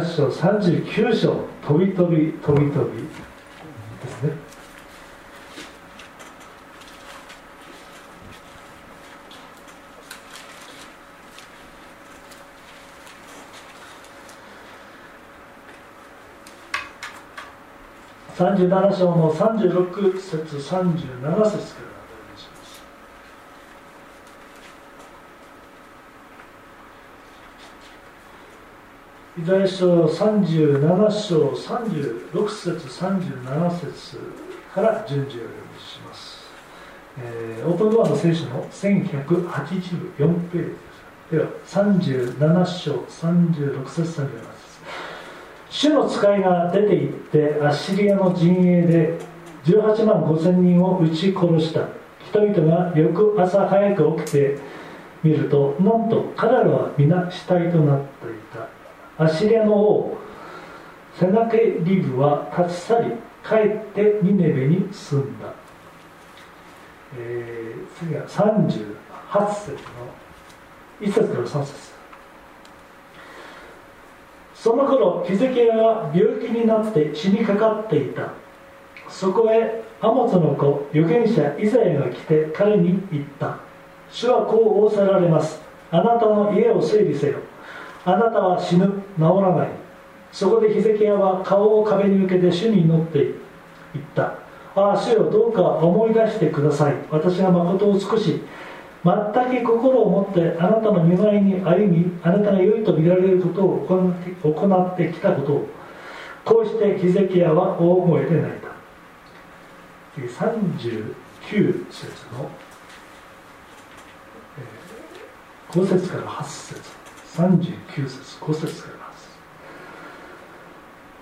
38章39章飛び飛び飛び飛び。ですね。37章の36節37節からお願いしますイザヤ書37章36節37節から順次お読みします、えーオープンドアの聖書の1184ページですでは37章36節37節主の使いが出て行ってアッシリアの陣営で18万5千人を撃ち殺した人々が翌朝早く起きてみるとなんと彼らは皆死体となっていたアッシリアの王セナケリブは立ち去り帰ってニネベに住んだ、えー次は38節の1節から3節。その頃ヒゼキヤは病気になって死にかかっていた。そこへアモツの子預言者イザヤが来て彼に言った。主はこう仰せられます。あなたの家を整理せよ。あなたは死ぬ。治らない。そこでヒゼキヤは顔を壁に向けて主に祈って言った。ああ主よどうか思い出してください。私が誠を尽くし全く心を持ってあなたの見舞いに歩みあなたが良いと見られることを行って行ってきたことをこうしてヒゼキヤは大声で泣いた。39節の、えー5節から8節。39節5節から8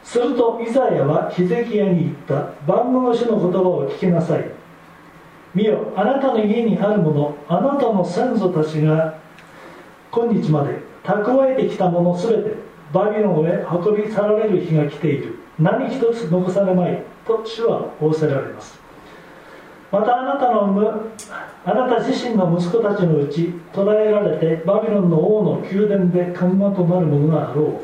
節す。るとイザヤはヒゼキヤに言った。万能の主の言葉を聞きなさい。見よあなたの家にあるものあなたの先祖たちが今日まで蓄えてきたものすべてバビロンへ運び去られる日が来ている。何一つ残されまいと主は仰せられます。またあなたの産むあなた自身の息子たちのうち捕らえられてバビロンの王の宮殿で看護となるものがあろう。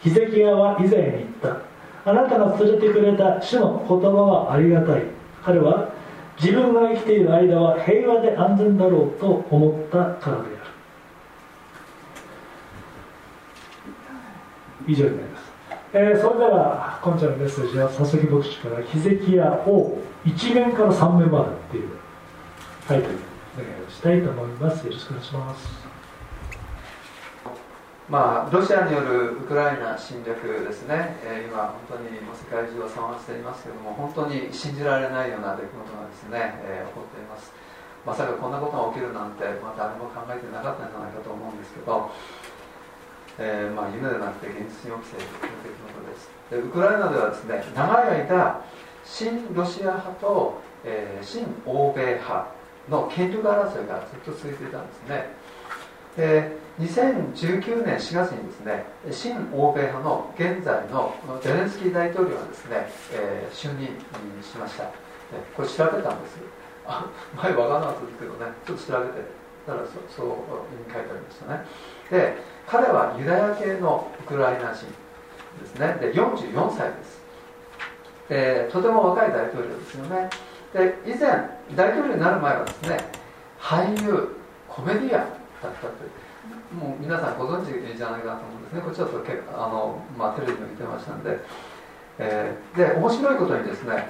ヒゼキヤは以前に言った。あなたが連れてくれた主の言葉はありがたい。彼は自分が生きている間は平和で安全だろうと思ったからである。以上になります、えーそれでは今ちゃんのメッセージは佐々木牧師から「ヒゼキヤ王1面から3面まで」っていうタイトルお願いをしたいと思います。よろしくお願いします。まあ、ロシアによるウクライナ侵略ですね、えー今、本当にもう世界中を騒がせていますけれども、本当に信じられないような出来事がですね、えー起こっています。まさかこんなことが起きるなんて、まあ、誰も考えてなかったんじゃないかと思うんですけど、えーまあ、夢でなくて現実に起きているという出来事です。でウクライナではですね、長い間、親ロシア派と、えー親欧米派の権力争いがずっと続いていたんですね。で2019年4月にですね親欧米派の現在のゼレンスキー大統領がですね、えー就任しました。でこれ調べたんです。あ前わからなかったですけどね。ちょっと調べて。たらそそう書いてありましたね。で彼はユダヤ系のウクライナ人ですね。で44歳です。でとても若い大統領ですよね。で以前大統領になる前はですね俳優コメディアンだったという。もう皆さんご存知じゃないかなと思うんですね。これちょっとけあの、まあ、テレビで見てましたんで、えーで面白いことにですね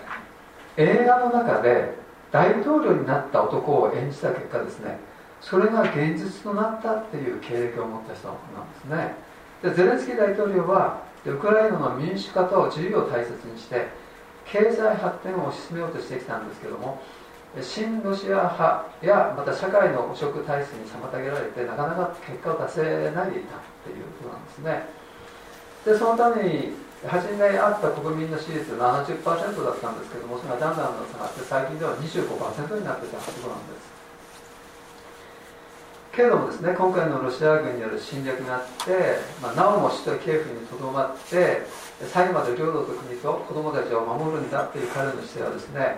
映画の中で大統領になった男を演じた結果ですねそれが現実となったっていう経歴を持った人なんですね。でゼレンスキー大統領はウクライナの民主化と自由を大切にして経済発展を推し進めようとしてきたんですけども親ロシア派やまた社会の汚職体制に妨げられてなかなか結果を出せないでいたっていうことなんですね。でそのために初めあった国民の支持率70%だったんですけどもそれがだんだん下がって最近では25%になってたということなんです。けれどもですね今回のロシア軍による侵略があって、まあ、なおも首都キエフにとどまって最後まで領土と国と子供たちを守るんだっていう彼の姿勢はですね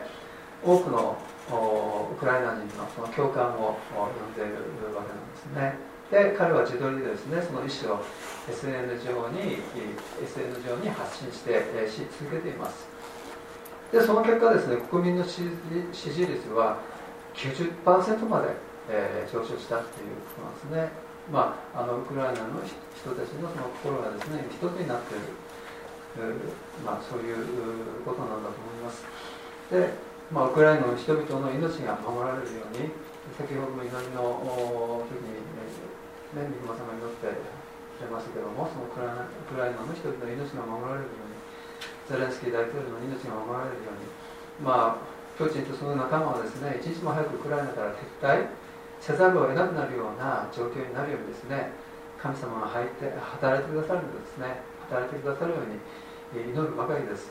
多くのウクライナ人のその共感を呼んでいるわけなんですね。で彼は自撮りでですねその意思を SN 上に SN 上に発信してし続けています。でその結果ですね国民の支持支持率は90%まで、えー上昇したっていうことなんですね。まああのウクライナの人たちのその心がですね一つになっているまあ、そういうことなんだと思います。で、まあ、ウクライナの人々の命が守られるように先ほどの祈りの時に、えーね、三熊さんが祈ってくれましたけどもそのウクライナウクライナの人々の命が守られるようにゼレンスキー大統領の命が守られるようにまあプーチンとその仲間はですね一日も早くウクライナから撤退せざるを得なくなるような状況になるようにですね神様が入って働いてくださるんですね。働いてくださるように祈るばかりです。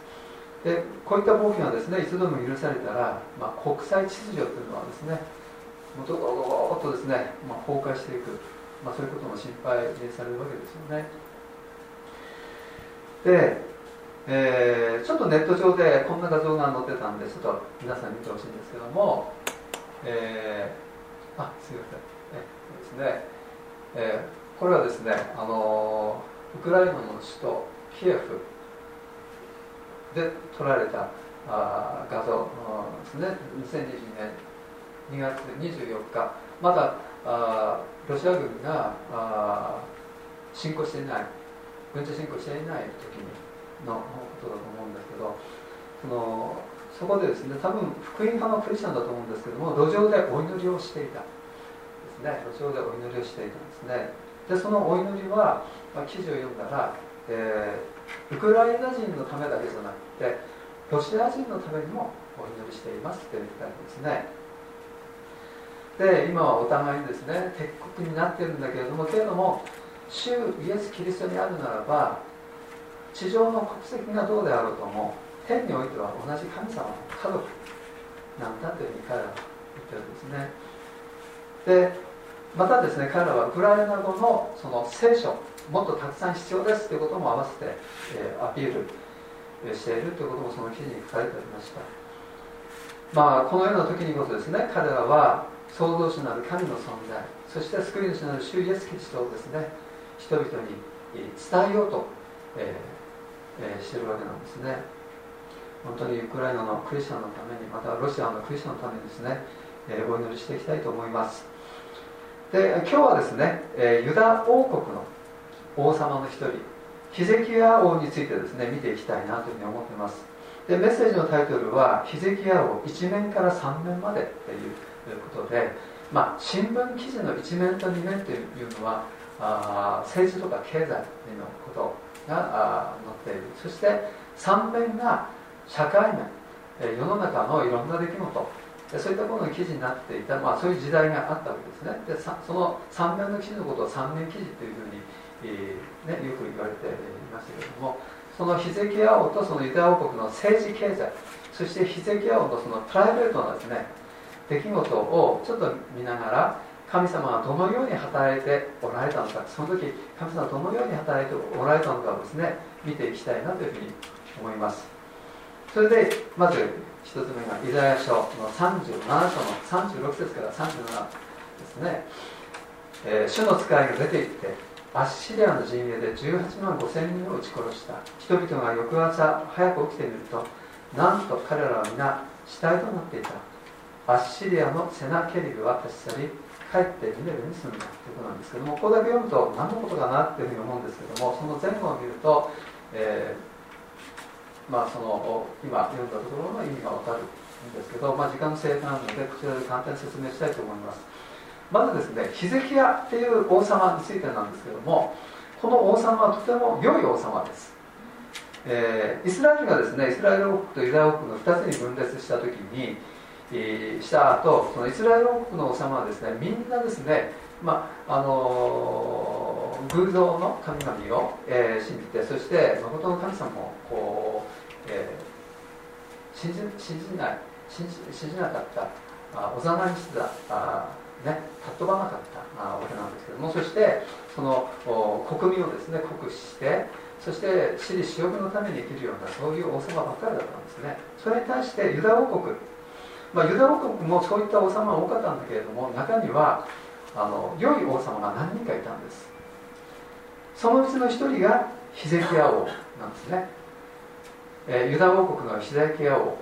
でこういった暴挙がですねいつでも許されたら、まあ、国際秩序というのはですねもうドドドドッとですね、まあ、崩壊していく、まあ、そういうことも心配されるわけですよね。で、えーちょっとネット上でこんな画像が載ってたんでちょっと皆さん見てほしいんですけども、えーあすいません。えそうですね、えーこれはですねあのウクライナの首都キエフで撮られたあ画像ですね。2022年2月24日。まだあロシア軍があ侵攻していない軍事侵攻していない時にのことだと思うんですけどそのそこでですね多分福音派のクリスチャンだと思うんですけども路上でお祈りをしていた。ですね。路上でお祈りをしていたんですね。でそのお祈りは、まあ、記事を読んだら、えーウクライナ人のためだけじゃなくてロシア人のためにもお祈りしていますって言ったんですね。で今はお互いにですね敵国になってるんだけれどもけれども主イエス・キリストにあるならば地上の国籍がどうであろうとも天においては同じ神様の家族なんだというふうに彼らは言ってるんですね。でまたですね彼らはウクライナ語のその聖書もっとたくさん必要ですということも合わせて、えーアピールしているということもその記事に書かれておりました。まあこのような時にこそですね彼らは創造主なる神の存在そして救い主なる主イエスキリストをですね人々に伝えようと、えーえーしてるわけなんですね。本当にウクライナのクリスチャンのためにまたロシアのクリスチャンのためにですね、えーお祈りしていきたいと思います。で今日はですね、えーユダ王国の王様の一人ヒゼキヤ王についてですね見ていきたいなというふうに思ってます。でメッセージのタイトルは「ヒゼキヤ王1面から3面まで」ということで、まあ、新聞記事の1面と2面というのはあ政治とか経済のことがあ載っている。そして3面が社会面え世の中のいろんな出来事。そういったことの記事になっていた、まあ、そういう時代があったわけですね。でその3面の記事のことを3面記事というふうに、えーね、よく言われていましたけれどもそのヒゼキヤ王とそのユダヤ王国の政治経済そしてヒゼキヤ王のそのプライベートなですね出来事をちょっと見ながら神様はどのように働いておられたのかその時神様はどのように働いておられたのかをですね見ていきたいなというふうに思います。それでまず一つ目がイザヤ書の37章の36節から37ですね、えー主の使いが出て行ってアッシリアの陣営で18万5千人を撃ち殺した。人々が翌朝早く起きてみるとなんと彼らは皆死体となっていた。アッシリアのセナケリブは立ち去り帰ってニネベに住んだ。ということなんですけどもここだけ読むと何のことかなっていうふうに思うんですけどもその前後を見ると、えーまあその今読んだところの意味がわかるんですけど、まあ、時間の制限なのでこちらで簡単に説明したいと思います。まずですねヒゼキヤっていう王様についてなんですけどもこの王様はとても良い王様です、えーイスラエルがですねイスラエル王国とユダヤ王国の2つに分裂した時に、した後そのイスラエル王国の王様はですねみんなですねまああのー偶像の神々を、えー信じてそして誠の神様をこう、信じ信じない信じ信じなかったあおざなりしてたあ、ね、尊ばなかったあわけなんですけどもそしてその国民をですね酷使してそして私利私欲のために生きるようなそういう王様ばっかりだったんですね。それに対してユダ王国まあ、ユダ王国もそういった王様が多かったんだけれども中にはあの良い王様が何人かいたんです。そのうちの一人がヒゼキヤ王なんですね、えユダ王国のヒゼキヤ王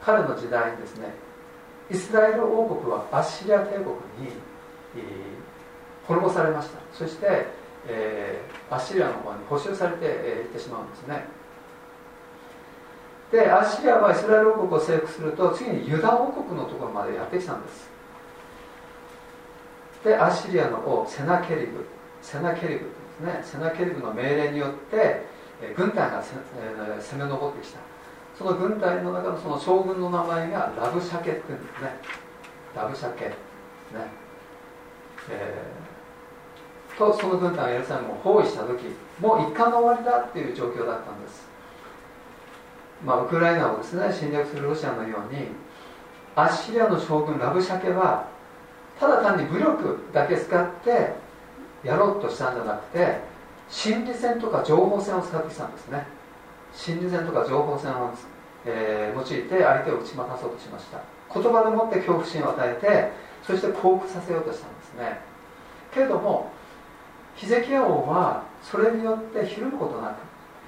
彼の時代にですねイスラエル王国はアッシリア帝国に、滅ぼされました。そして、えーアッシリアの方に補修されて、えーいってしまうんですね。でアッシリアはイスラエル王国を征服すると次にユダ王国のところまでやってきたんです。でアッシリアの王セナケリブ。セナケリブですね。セナケリブの命令によってえ軍隊が、え攻め上ってきた。その軍隊の中のその将軍の名前がラブシャケっていうんですね。ラブシャケね。えーとその軍隊がエルサレムを包囲した時もう一貫の終わりだっていう状況だったんです。まあ、ウクライナをですね侵略するロシアのようにアッシリアの将軍ラブシャケはただ単に武力だけ使ってやろうとしたんじゃなくて心理戦とか情報戦を使ってきたんですね。心理戦とか情報戦を、えー用いて相手を打ち負かそうとしました。言葉でもって恐怖心を与えてそして降伏させようとしたんですね。けれどもヒゼキヤ王はそれによってひるむことなく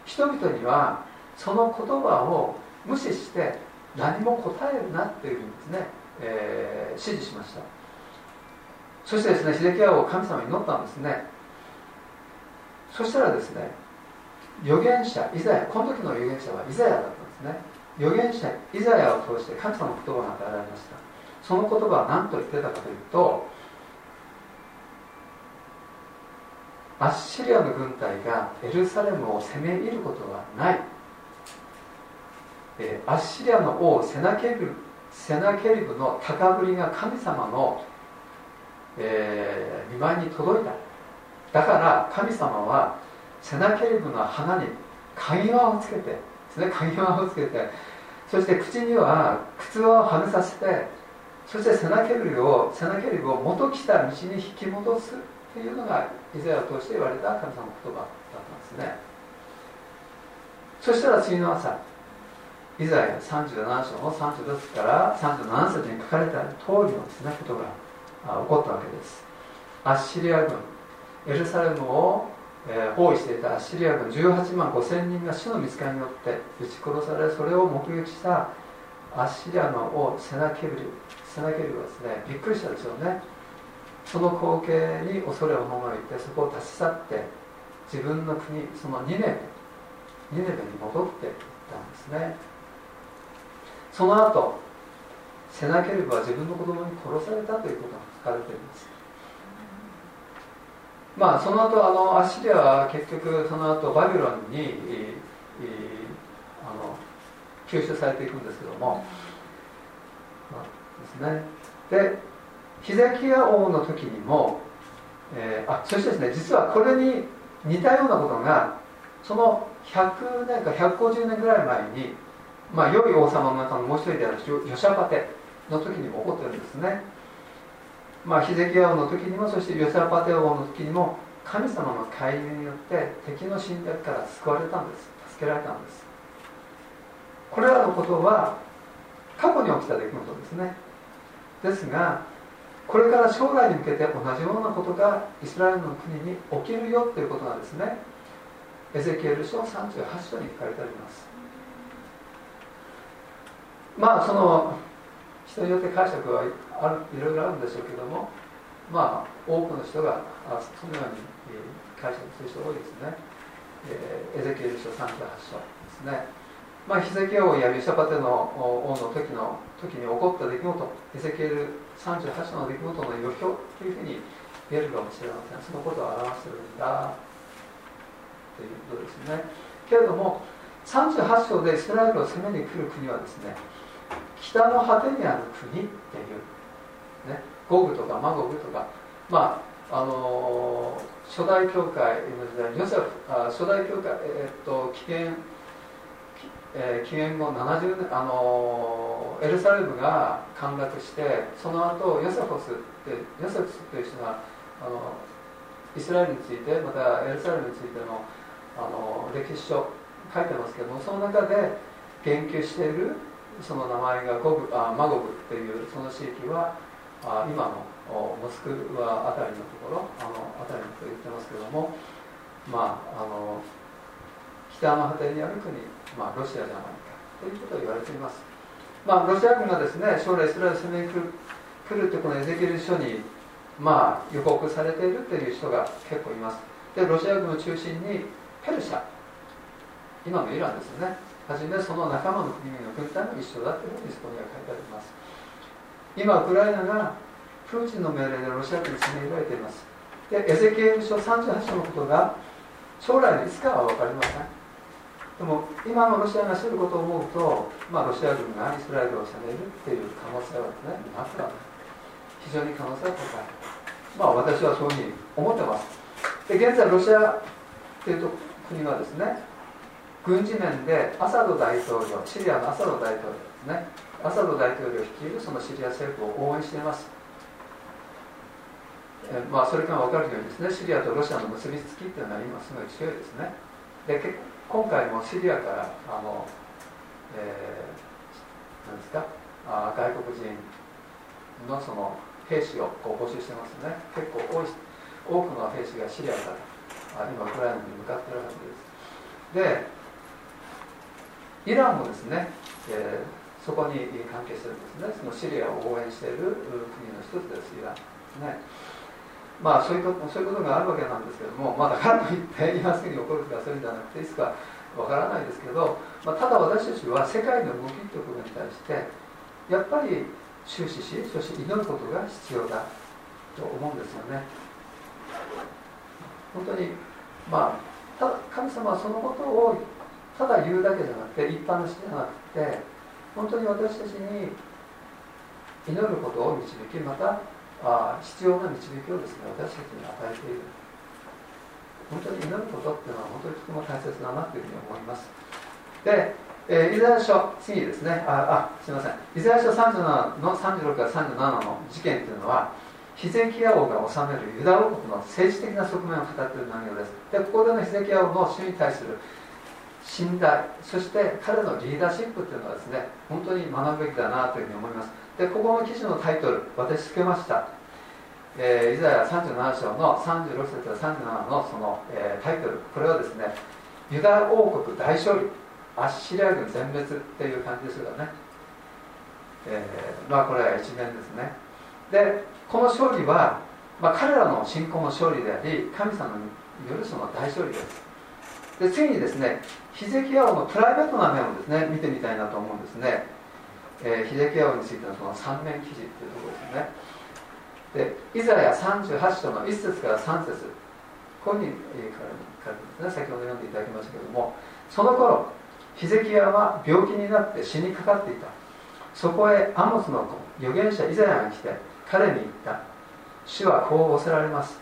人々にはその言葉を無視して何も答えるなっていうふうにですね、えー指示しました。そしてですねヒゼキヤ王神様に祈ったんですね。そしたらですね預言者イザヤこの時の預言者はイザヤだったんですね。預言者イザヤを通して神様の言葉が与えられました。その言葉は何と言ってたかというとアッシリアの軍隊がエルサレムを攻め入ることはない。えーアッシリアの王セナケリブセナケリブの高ぶりが神様の、えー見舞いに届いた。だから神様はセナケリブの鼻に鍵輪をつけてですね鍵輪をつけてそして口には靴輪をはめさせてそしてセナケリブをセナケリブを元来た道に引き戻すというのがイザヤを通して言われた神様の言葉だったんですね。そしたら次の朝イザヤ37章の36節から37節に書かれた通りのですねことが起こったわけです。アッシリア軍エルサレムを、え包囲していたアッシリア軍18万5千人が主の見つかりによって撃ち殺されそれを目撃したアッシリアの王セナケビル。セナケビルはですねびっくりしたでしょうね。その光景に恐れを逃れてそこを立ち去って自分の国そのニネベニネベに戻っていったんですね。その後セナケルブは自分の子供に殺されたということが書かれています。まあその後あのアッシリアは結局その後バビロンに、えーあの吸収されていくんですけども、まあ、ですね。でヒゼキヤ王の時にも、えーあそしてですね実はこれに似たようなことがその100年か150年ぐらい前にまあ良い王様の中のもう一人であるヨシャパテの時にも起こってるんですね。まあヒゼキヤ王の時にもそしてヨシャパテ王の時にも神様の介入によって敵の侵略から救われたんです。助けられたんです。これらのことは過去に起きた出来事ですね。ですがこれから将来に向けて同じようなことがイスラエルの国に起きるよということがですね。エゼキエル書38章に書かれてあります。まあその人によって解釈はあるいろいろあるんでしょうけどもまあ多くの人がそのように解釈する人多いですね、えーエゼキエル書38章ですね。まあヒゼキヤ王やヨシャパテの王の時の時に起こった出来事エゼキエル38章の出来事の予表というふうに言えるかもしれません。そのことを表しているんだということですね。けれども38章でイスラエルを攻めに来る国はですね北の果てにある国っていう、ね、ゴグとかマゴグとか。まああのー初代教会の時代ヨセフあ初代教会、えっと紀元えー、紀元後70年あのエルサレムが陥落してその後ヨセフスってヨセフスという人があのイスラエルについてまたエルサレムについてのあの歴史書書いてますけどもその中で言及しているその名前がゴブあマゴブっていうその地域はあ今のモスクワあたりのところあのあたりと言ってますけどもまああの北の果てにある国まあ、ロシアじゃないかということを言われています、まあ、ロシア軍がですね将来イスラエル攻めに来る来るとこのエゼキエル書に、まあ、予告されているという人が結構います。でロシア軍を中心にペルシャ今のイランですよね。はじめその仲間の国々の軍隊も一緒だというふうにそこには書いてあります。今ウクライナがプーチンの命令でロシア軍に攻め入られています。でエゼキエル書38章のことが将来のいつかは分かりません。でも今のロシアがしてることを思うと、まあ、ロシア軍がイスラエルを攻めるっていう可能性はねなくはない。非常に可能性は高い。まあ私はそういうふうに思ってます。で現在ロシアっていうと国はですね軍事面でアサド大統領シリアのアサド大統領ですね。アサド大統領を率いるそのシリア政府を応援しています。えまあ、それから分かるようにですねシリアとロシアの結びつきっていうのは今すごい強いですね。で今回もシリアからあの、えー、なんですかあ外国人のその兵士をこう募集してますね。結構多い多くの兵士がシリアから今ウクライナに向かってるわけです。でイランもですね、えー、そこに関係してるんですね。そのシリアを応援している国の一つです。イランですね。まあそういうことそういうことがあるわけなんですけども、まだかといって今すぐに起こるとかそういうんじゃなくていつかわからないですけど、まあ、ただ私たちは世界の動きということに対してやっぱり終始しそして祈ることが必要だと思うんですよね。本当にまあただ神様はそのことをただ言うだけじゃなくて一般の人じゃなくて本当に私たちに祈ることを導きまたあ必要な導きをですね私たちに与えている。本当に祈ることっていうのは本当にとても大切だなというふうに思います。で、えー、イザヤ書次ですね。ああすいません。イザヤ書37の36から37の事件というのはヒゼキヤ王が治めるユダ王国の政治的な側面を語っている内容です。でここでのヒゼキヤ王の主に対する信頼そして彼のリーダーシップというのはですね本当に学ぶべきだなというふうに思います。でここの記事のタイトル私つけました、えー、イザヤ37章の36節から37のその、えー、タイトル。これはですねユダ王国大勝利アッシリア軍全滅っていう感じですよね、えー、まあこれは一面ですね。でこの勝利は、まあ、彼らの信仰の勝利であり神様によるその大勝利です。で次にですねヒゼキヤ王のプライベートな面をですね見てみたいなと思うんですね。えー、秀樹王についてのその三面記事というところですね。でイザヤ38章の1節から3節ここに書いてますね。先ほど読んでいただきましたけれどもその頃ヒゼキヤは病気になって死にかかっていた。そこへアモスの子預言者イザヤが来て彼に言った。主はこう仰せられます。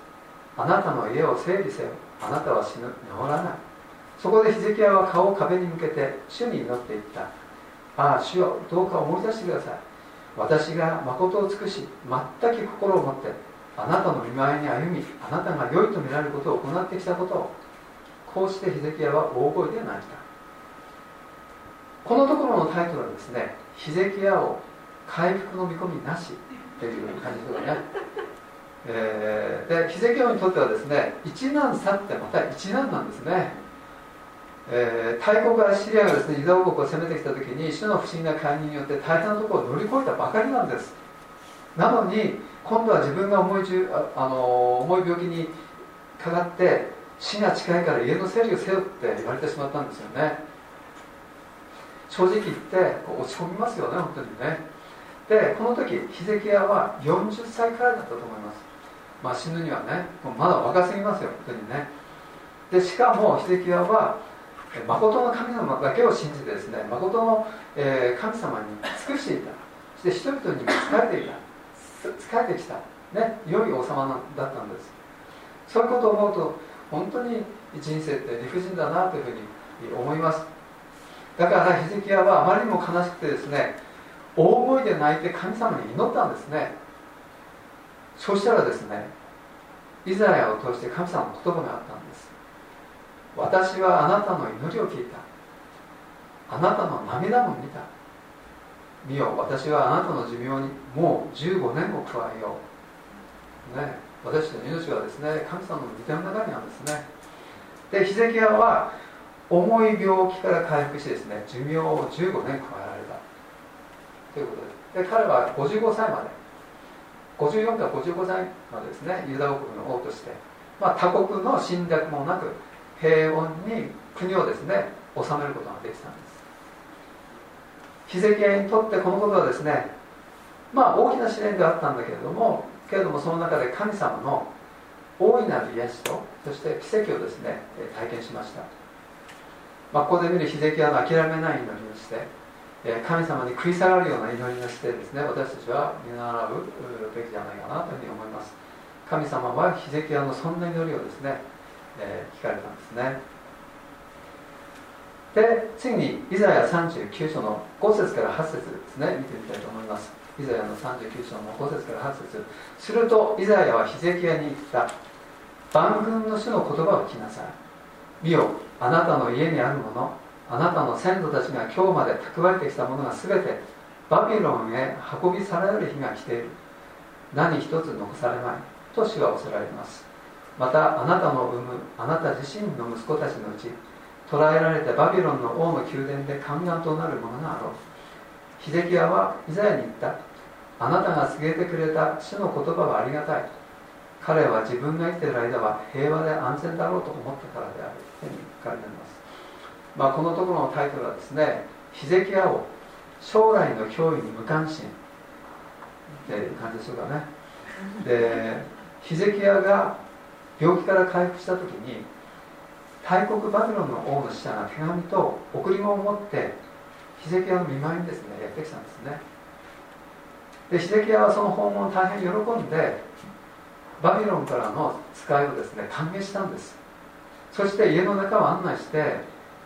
あなたの家を整理せよ。あなたは死ぬ。治らない。そこでヒゼキヤは顔を壁に向けて主に祈っていった。ああ主よどうか思い出してください。私が誠を尽くし全く心を持ってあなたの見舞いに歩みあなたが良いと見られることを行ってきたことをこうしてヒゼキヤは大声で泣いた。このところのタイトルはですねヒゼキヤを回復の見込みなしという感じですね、えー、でヒゼキヤにとってはですね一難去ってまた一難なんですね。えー、大国アシリアがですねユダ王国を攻めてきた時に主の不思議な介入によって大変なところを乗り越えたばかりなんです。なのに今度は自分が重いあの重い病気にかかって死が近いから家の整理をせよって言われてしまったんですよね。正直言って落ち込みますよね本当にね。でこの時ヒゼキヤは40歳くらいだったと思います。まあ死ぬにはねまだ若すぎますよ本当にね。でしかもヒゼキヤは誠の神様だけを信じてですね誠の、えー、神様に尽くしていた。そして人々に仕えていた。仕えてきた、ね、良い王様だったんです。そういうことを思うと本当に人生って理不尽だなというふうに思います。だからヒゼキヤはあまりにも悲しくてですね大声で泣いて神様に祈ったんですね。そしたらですねイザヤを通して神様の言葉があったんです。私はあなたの祈りを聞いた。あなたの涙も見た。見よ私はあなたの寿命にもう15年を加えよう。ね。私の命はですね神様の御手の中にあるんですね。でヒゼキヤは重い病気から回復してですね寿命を15年加えられた。ということで。で彼は55歳まで。54から55歳までですねユダ王国の王として、まあ、他国の侵略もなく平穏に国をですね治めることができたんです。ヒゼキヤにとってこのことはですねまあ大きな試練であったんだけれどもけれどもその中で神様の大いなる癒しとそして奇跡をですね体験しました、まあ、ここで見るヒゼキヤの諦めない祈りをして神様に食い下がるような祈りをしてですね私たちは見習うべきじゃないかなというふうに思います。神様はヒゼキヤのそんな祈りをですね、えー、聞かれたんですね。で次にイザヤ39章の5節から8節ですね。見てみたいと思います。イザヤの39章の5節。から8節するとイザヤはヒゼキヤに言った万軍の主の言葉を聞きなさい。見よあなたの家にあるもの。あなたの先祖たちが今日まで蓄えてきたものが全てバビロンへ運び去られる日が来ている。何一つ残されまい。と主はおせられます。またあなたの産むあなた自身の息子たちのうち捕らえられてバビロンの王の宮殿で宦官となるものがあろう。ヒゼキヤはイザヤに言った。あなたが告げてくれた主の言葉はありがたい。彼は自分が生きている間は平和で安全だろうと思ったからである。というふうに書かれています。まあ、このところのタイトルはですね「ヒゼキヤ王将来の脅威に無関心」っていう感じでしょうかね。でヒゼキヤが病気から回復した時に大国バビロンの王の使者が手紙と贈り物を持ってヒゼキヤの見舞いにですねやってきたんですね。でヒゼキヤはその訪問を大変喜んでバビロンからの使いをですね歓迎したんです。そして家の中を案内して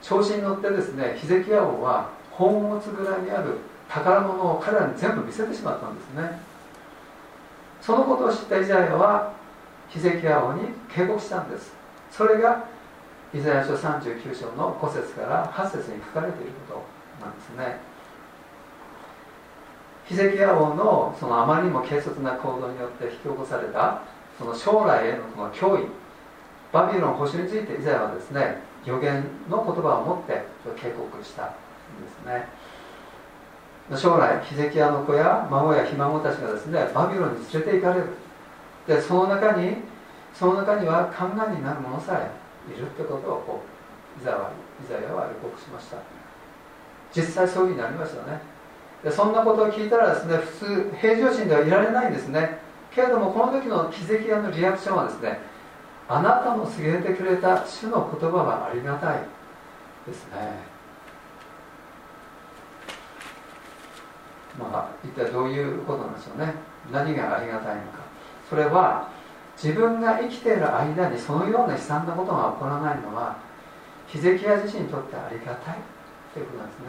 調子に乗ってですねヒゼキヤ王は宝物蔵にある宝物を彼らに全部見せてしまったんですね。そのことを知ったイザヤはヒゼキヤ王に警告したんです.それがイザヤ書39章の5節から8節に書かれていることなんですね.ヒゼキヤ王のそのあまりにも軽率な行動によって引き起こされたその将来へのこの脅威バビロン保守についてイザヤはですね予言の言葉を持って警告したんですね。将来ヒゼキヤの子や孫やひ孫たちがですねバビロンに連れて行かれる。でその中にその中には宦官になる者さえいるってことをこうイザは予告しました。実際そういうふうになりましたね。でそんなことを聞いたらですね普通平常心ではいられないんですね。けれどもこの時のヒゼキヤのリアクションはですねあなたの告げてくれた主の言葉はありがたいですね。まあ一体どういうことなんでしょうね。何がありがたいのか。それは自分が生きている間にそのような悲惨なことが起こらないのはヒゼキヤ自身にとってありがたいということなんですね。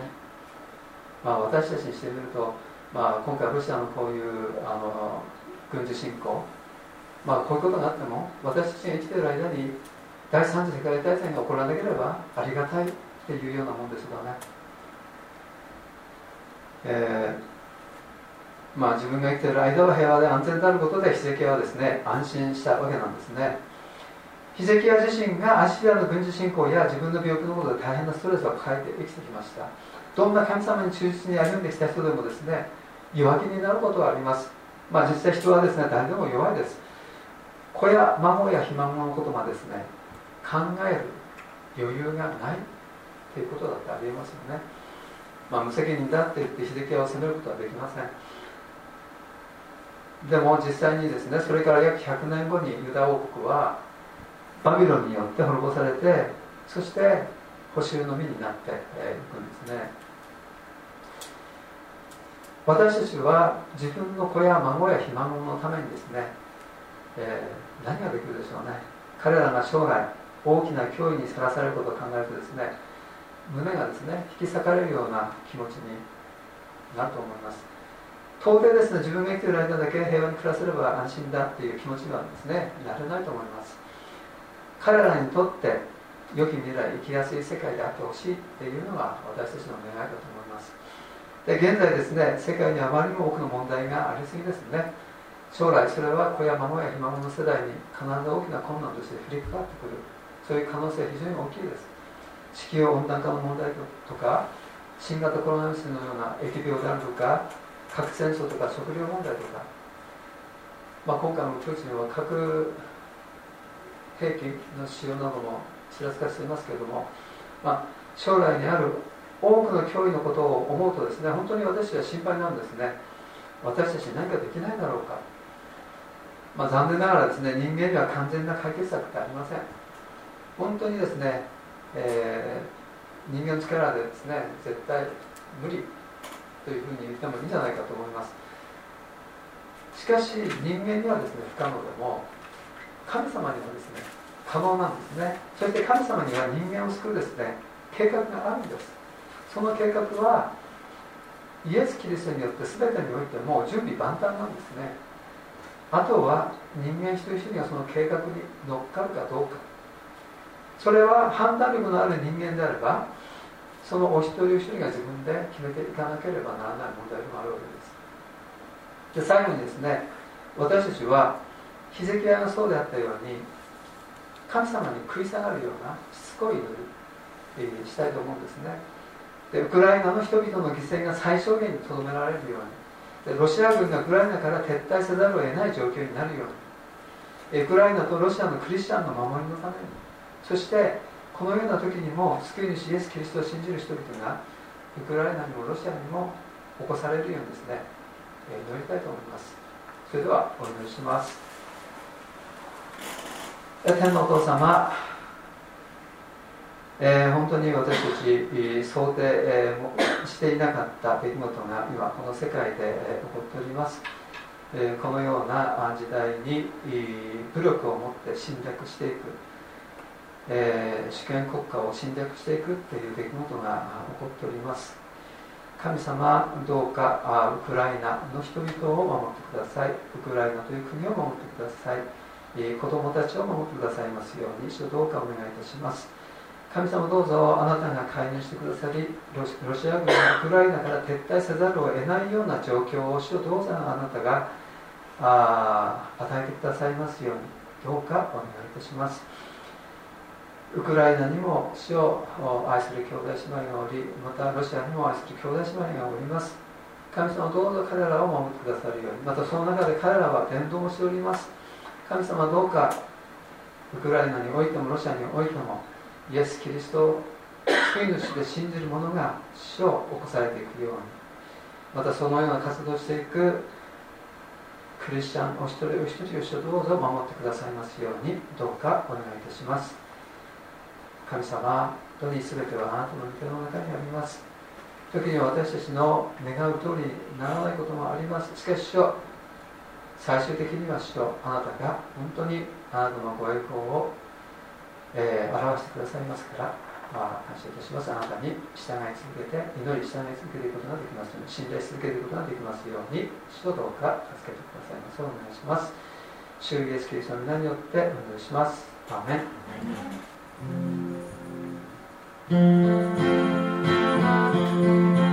まあ私たちにしてみると、まあ、今回ロシアのこういうあの軍事侵攻。まあこういうことがあっても私たちが生きている間に第三次世界大戦が起こらなければありがたいっていうようなもんですからね、えー、まあ自分が生きている間は平和で安全であることでヒゼキヤはですね安心したわけなんですね。ヒゼキヤ自身がアシリアの軍事侵攻や自分の病気のことで大変なストレスを抱えて生きてきました。どんな神様に忠実に歩んできた人でもですね弱気になることはあります。まあ実際人はですね誰でも弱いです。子や孫やひ孫のことがですね考える余裕がないということだってありえますよね、まあ、無責任だって言って秀樹を責めることはできません。でも実際にですねそれから約100年後にユダ王国はバビロンによって滅ぼされてそして補修の身になっていくんですね。私たちは自分の子や孫やひ孫のためにですね、えー何ができるでしょうね。彼らが将来大きな脅威にさらされることを考えるとですね胸がですね引き裂かれるような気持ちになると思います。到底ですね。自分が生きている間だけ平和に暮らせれば安心だっていう気持ちにはですね。なれないと思います。彼らにとって良き未来生きやすい世界であってほしいっていうのが私たちの願いだと思います。で現在ですね世界にあまりにも多くの問題がありすぎですね。将来それは子や孫やひ孫の世代に必ず大きな困難として降りかかってくる。そういう可能性は非常に大きいです。地球温暖化の問題とか新型コロナウイルスのような疫病であるとか核戦争とか食料問題とか、まあ、今回もプーチンは核兵器の使用などもちらつかせていますけれども、まあ、将来にある多くの脅威のことを思うとですね本当に私は心配なんですね。私たちに何かできないだろうか、まあ、残念ながらですね人間には完全な解決策ってありません。本当にですね、えー、人間の力でですね絶対無理。というふうに言ってもいいんじゃないかと思います。しかし人間にはですね不可能でも神様にはですね可能なんですね。そして神様には人間を救うですね計画があるんです。その計画はイエス・キリストによって全てにおいても準備万端なんですね。あとは人間一人一人がその計画に乗っかるかどうか。それは判断力のある人間であればそのお一人お一人が自分で決めていかなければならない問題でもあるわけです。で最後にですね私たちはヒゼキヤがそうであったように神様に食い下がるようなしつこい祈りしたいと思うんですね。でウクライナの人々の犠牲が最小限にとどめられるようにでロシア軍がウクライナから撤退せざるを得ない状況になるようにウクライナとロシアのクリスチャンの守りのためにそしてこのような時にも救い主イエス・キリストを信じる人々がウクライナにもロシアにも起こされるようにですね祈りたいと思います。それではお祈りします。天のお父様えー、本当に私たち想定、えー、していなかった出来事が今この世界で、起こっております、えこのような時代に武力を持って侵略していく、え主権国家を侵略していくという出来事が起こっております。神様どうかあウクライナの人々を守ってください。ウクライナという国を守ってください。え子供たちを守ってくださいますように主どうかお願いいたします。神様どうぞあなたが介入してくださりロシア軍がウクライナから撤退せざるを得ないような状況を主どうぞあなたがあ与えてくださいますようにどうかお願いいたします。ウクライナにも主を愛する兄弟姉妹がおりまたロシアにも愛する兄弟姉妹がおります。神様どうぞ彼らを守ってくださるように。またその中で彼らは伝道をしております。神様どうかウクライナにおいてもロシアにおいてもイエス・キリストを救い主で信じる者が死を起こされていくように。またそのような活動をしていくクリスチャンお一人お一人をどうぞ守ってくださいますようにどうかお願いいたします。神様本当に全てはあなたの御手の中にあります時には私たちの願う通りにならないこともありますしかし主最終的には主とあなたが本当にあなたのご栄光をえー、表してくださいますから、まあ、感謝いたします。あなたに従い続けて、祈り従い続けていくことができますように、信頼し続けていくことができますように、主とどうか助けてくださいますお願いします。主イエスキリストの皆によってお願いします。アーメン。Thank you.